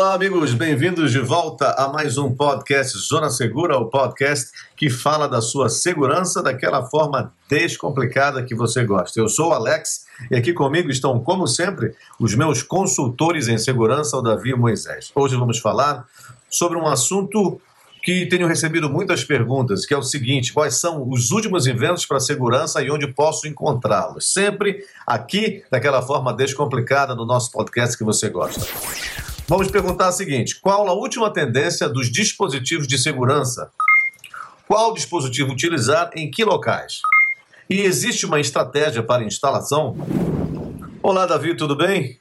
Olá, amigos, bem-vindos de volta a mais um podcast Zona Segura, o podcast que fala da sua segurança daquela forma descomplicada que você gosta. Eu sou o Alex e aqui comigo estão, como sempre, os meus consultores em segurança, o Davi e Moisés. Hoje vamos falar sobre um assunto que tenho recebido muitas perguntas, que é o seguinte: quais são os últimos inventos para segurança e onde posso encontrá-los? Sempre aqui, daquela forma descomplicada, no nosso podcast que você gosta. Vamos perguntar o seguinte: qual a última tendência dos dispositivos de segurança? Qual dispositivo utilizar em que locais? E existe uma estratégia para instalação? Olá, Davi, tudo bem?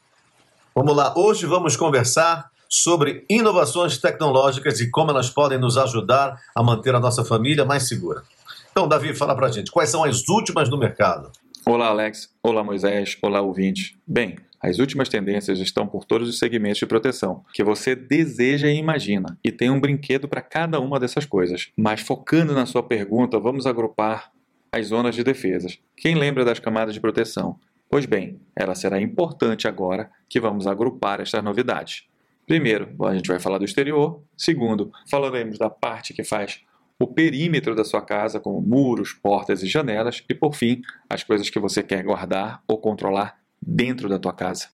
Vamos lá, hoje vamos conversar sobre inovações tecnológicas e como elas podem nos ajudar a manter a nossa família mais segura. Então, Davi, fala pra gente, quais são as últimas no mercado? Olá, Alex. Olá, Moisés. Olá, ouvinte. Bem, as últimas tendências estão por todos os segmentos de proteção que você deseja e imagina, e tem um brinquedo para cada uma dessas coisas. Mas focando na sua pergunta, vamos agrupar as zonas de defesas. Quem lembra das camadas de proteção? Pois bem, ela será importante agora que vamos agrupar estas novidades. Primeiro, a gente vai falar do exterior. Segundo, falaremos da parte que faz o perímetro da sua casa, como muros, portas e janelas. E por fim, as coisas que você quer guardar ou controlar dentro da tua casa.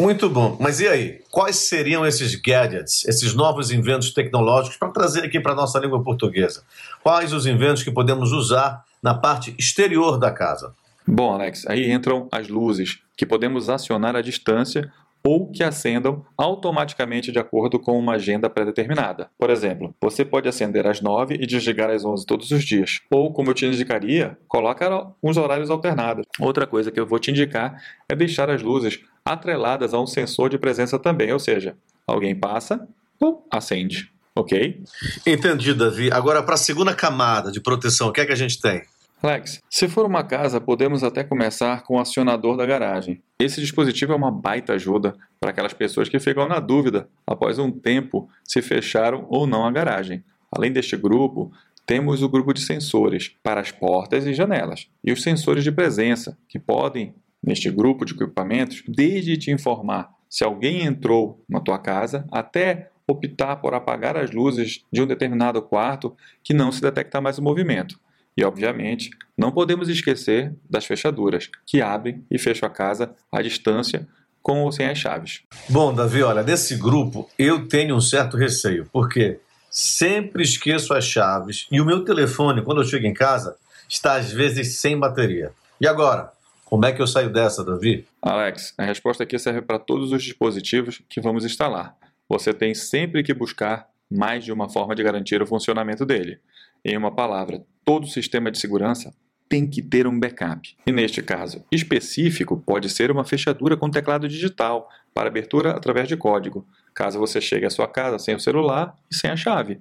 Muito bom. Mas e aí? Quais seriam esses gadgets, esses novos inventos tecnológicos para trazer aqui para a nossa língua portuguesa? Quais os inventos que podemos usar na parte exterior da casa? Bom, Alex, aí entram as luzes que podemos acionar à distância ou que acendam automaticamente de acordo com uma agenda pré-determinada. Por exemplo, você pode acender às 9 e desligar às 11 todos os dias. Ou, como eu te indicaria, coloca uns horários alternados. Outra coisa que eu vou te indicar é deixar as luzes atreladas a um sensor de presença também, ou seja, alguém passa, pum, acende. Ok? Entendido, Davi. Agora, para a segunda camada de proteção, o que é que a gente tem? Alex, se for uma casa, podemos até começar com o acionador da garagem. Esse dispositivo é uma baita ajuda para aquelas pessoas que ficam na dúvida após um tempo se fecharam ou não a garagem. Além deste grupo, temos o grupo de sensores para as portas e janelas e os sensores de presença, que podem, neste grupo de equipamentos, desde te informar se alguém entrou na tua casa até optar por apagar as luzes de um determinado quarto que não se detecta mais o movimento. E, obviamente, não podemos esquecer das fechaduras, que abrem e fecham a casa à distância com ou sem as chaves. Bom, Davi, olha, desse grupo eu tenho um certo receio, porque sempre esqueço as chaves e o meu telefone, quando eu chego em casa, está às vezes sem bateria. E agora? Como é que eu saio dessa, Davi? Alex, a resposta aqui serve para todos os dispositivos que vamos instalar. Você tem sempre que buscar mais de uma forma de garantir o funcionamento dele. Em uma palavra, todo sistema de segurança tem que ter um backup. E neste caso específico, pode ser uma fechadura com teclado digital para abertura através de código, caso você chegue à sua casa sem o celular e sem a chave.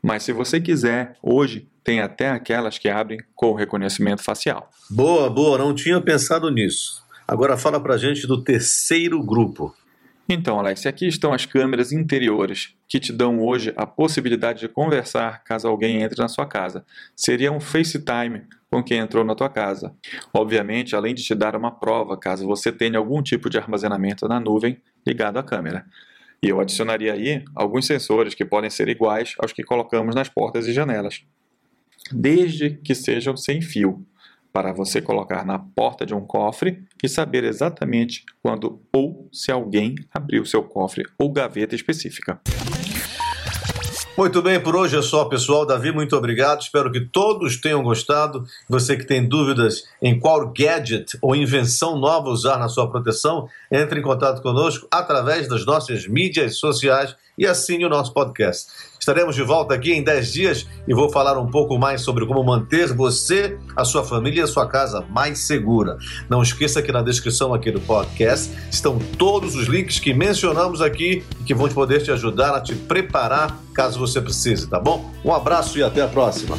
Mas se você quiser, hoje tem até aquelas que abrem com reconhecimento facial. Boa, boa, não tinha pensado nisso. Agora fala pra gente do terceiro grupo. Então, Alex, aqui estão as câmeras interiores que te dão hoje a possibilidade de conversar caso alguém entre na sua casa. Seria um FaceTime com quem entrou na tua casa. Obviamente, além de te dar uma prova caso você tenha algum tipo de armazenamento na nuvem ligado à câmera. E eu adicionaria aí alguns sensores que podem ser iguais aos que colocamos nas portas e janelas, desde que sejam sem fio para você colocar na porta de um cofre e saber exatamente quando ou se alguém abriu seu cofre ou gaveta específica. Muito bem, por hoje é só, pessoal. Davi, muito obrigado. Espero que todos tenham gostado. Você que tem dúvidas em qual gadget ou invenção nova usar na sua proteção, entre em contato conosco através das nossas mídias sociais e assine o nosso podcast. Estaremos de volta aqui em 10 dias e vou falar um pouco mais sobre como manter você, a sua família e a sua casa mais segura. Não esqueça que na descrição aqui do podcast estão todos os links que mencionamos aqui e que vão poder te ajudar a te preparar caso você precise, tá bom? Um abraço e até a próxima.